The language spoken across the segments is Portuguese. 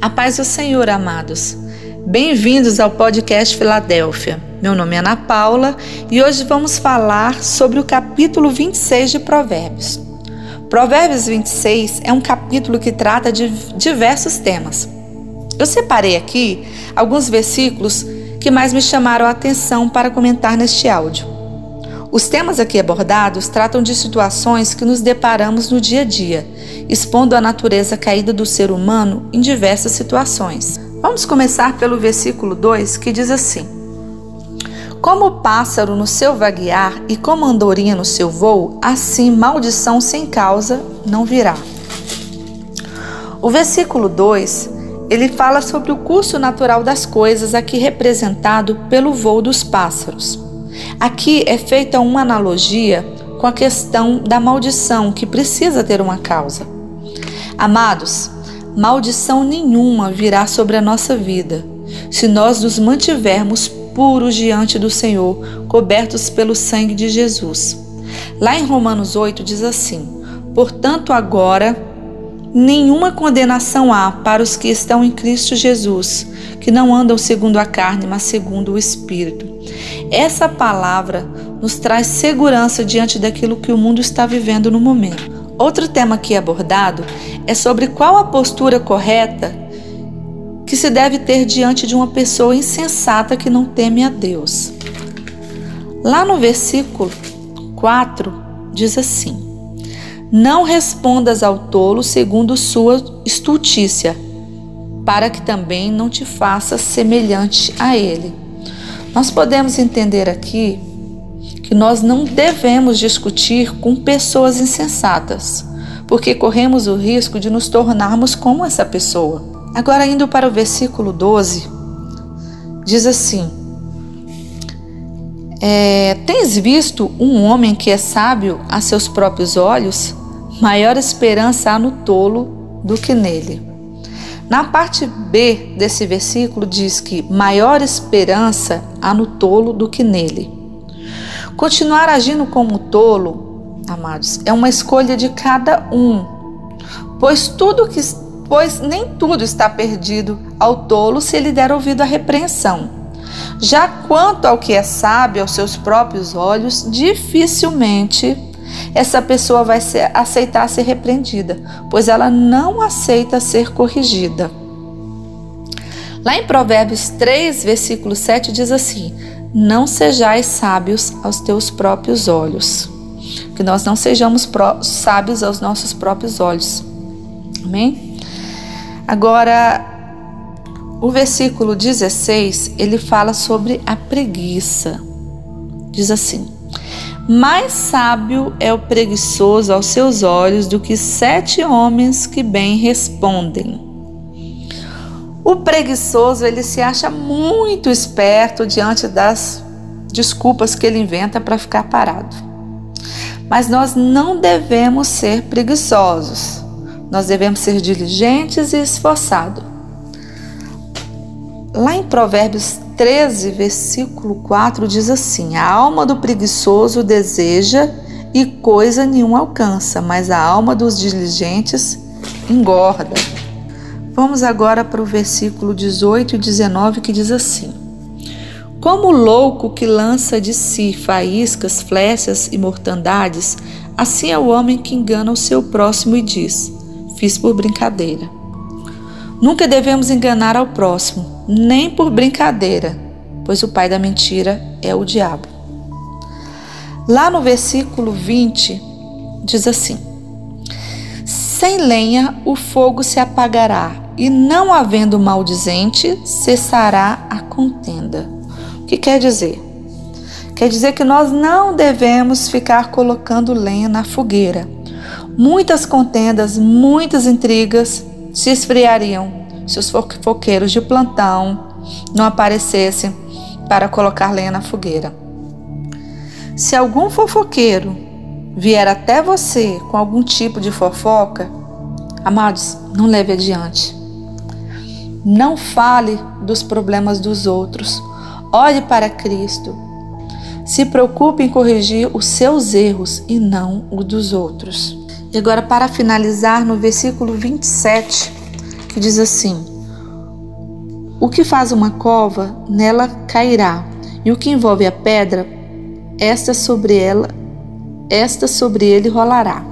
A paz do Senhor, amados. Bem-vindos ao podcast Filadélfia. Meu nome é Ana Paula e hoje vamos falar sobre o capítulo 26 de Provérbios. Provérbios 26 é um capítulo que trata de diversos temas. Eu separei aqui alguns versículos que mais me chamaram a atenção para comentar neste áudio. Os temas aqui abordados tratam de situações que nos deparamos no dia a dia, expondo a natureza caída do ser humano em diversas situações. Vamos começar pelo versículo 2 que diz assim: Como o pássaro no seu vaguear e como a andorinha no seu voo, assim maldição sem causa não virá. O versículo 2 ele fala sobre o curso natural das coisas, aqui representado pelo voo dos pássaros. Aqui é feita uma analogia com a questão da maldição, que precisa ter uma causa. Amados, maldição nenhuma virá sobre a nossa vida se nós nos mantivermos puros diante do Senhor, cobertos pelo sangue de Jesus. Lá em Romanos 8 diz assim: Portanto, agora nenhuma condenação há para os que estão em Cristo Jesus, que não andam segundo a carne, mas segundo o Espírito. Essa palavra nos traz segurança diante daquilo que o mundo está vivendo no momento. Outro tema aqui abordado é sobre qual a postura correta que se deve ter diante de uma pessoa insensata que não teme a Deus. Lá no versículo 4 diz assim: Não respondas ao tolo segundo sua estultícia, para que também não te faças semelhante a ele. Nós podemos entender aqui que nós não devemos discutir com pessoas insensatas, porque corremos o risco de nos tornarmos como essa pessoa. Agora, indo para o versículo 12, diz assim: é, Tens visto um homem que é sábio a seus próprios olhos? Maior esperança há no tolo do que nele. Na parte B desse versículo diz que maior esperança há no tolo do que nele. Continuar agindo como tolo, amados, é uma escolha de cada um, pois tudo que pois nem tudo está perdido ao tolo se ele der ouvido à repreensão. Já quanto ao que é sábio aos seus próprios olhos, dificilmente essa pessoa vai ser, aceitar ser repreendida, pois ela não aceita ser corrigida. Lá em Provérbios 3, versículo 7 diz assim: Não sejais sábios aos teus próprios olhos. Que nós não sejamos sábios aos nossos próprios olhos. Amém? Agora, o versículo 16, ele fala sobre a preguiça. Diz assim: mais sábio é o preguiçoso aos seus olhos do que sete homens que bem respondem. O preguiçoso ele se acha muito esperto diante das desculpas que ele inventa para ficar parado. Mas nós não devemos ser preguiçosos. Nós devemos ser diligentes e esforçados. Lá em Provérbios 13, versículo 4 diz assim: A alma do preguiçoso deseja e coisa nenhuma alcança, mas a alma dos diligentes engorda. Vamos agora para o versículo 18 e 19 que diz assim: Como o louco que lança de si faíscas, flechas e mortandades, assim é o homem que engana o seu próximo e diz: Fiz por brincadeira. Nunca devemos enganar ao próximo, nem por brincadeira, pois o pai da mentira é o diabo. Lá no versículo 20, diz assim: Sem lenha o fogo se apagará, e não havendo maldizente, cessará a contenda. O que quer dizer? Quer dizer que nós não devemos ficar colocando lenha na fogueira. Muitas contendas, muitas intrigas se esfriariam se os foqueiros de plantão não aparecessem para colocar lenha na fogueira. Se algum fofoqueiro vier até você com algum tipo de fofoca, amados, não leve adiante. Não fale dos problemas dos outros. Olhe para Cristo. Se preocupe em corrigir os seus erros e não os dos outros. E agora, para finalizar, no versículo 27, que diz assim: O que faz uma cova, nela cairá, e o que envolve a pedra, esta sobre ela, esta sobre ele rolará.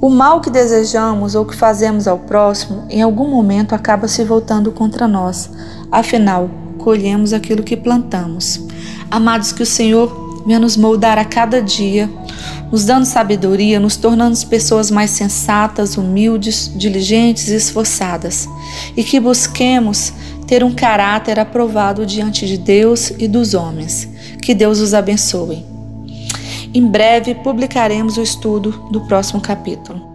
O mal que desejamos ou que fazemos ao próximo, em algum momento acaba se voltando contra nós. Afinal, colhemos aquilo que plantamos. Amados, que o Senhor venha nos moldar a cada dia, nos dando sabedoria, nos tornando pessoas mais sensatas, humildes, diligentes e esforçadas, e que busquemos ter um caráter aprovado diante de Deus e dos homens. Que Deus os abençoe. Em breve publicaremos o estudo do próximo capítulo.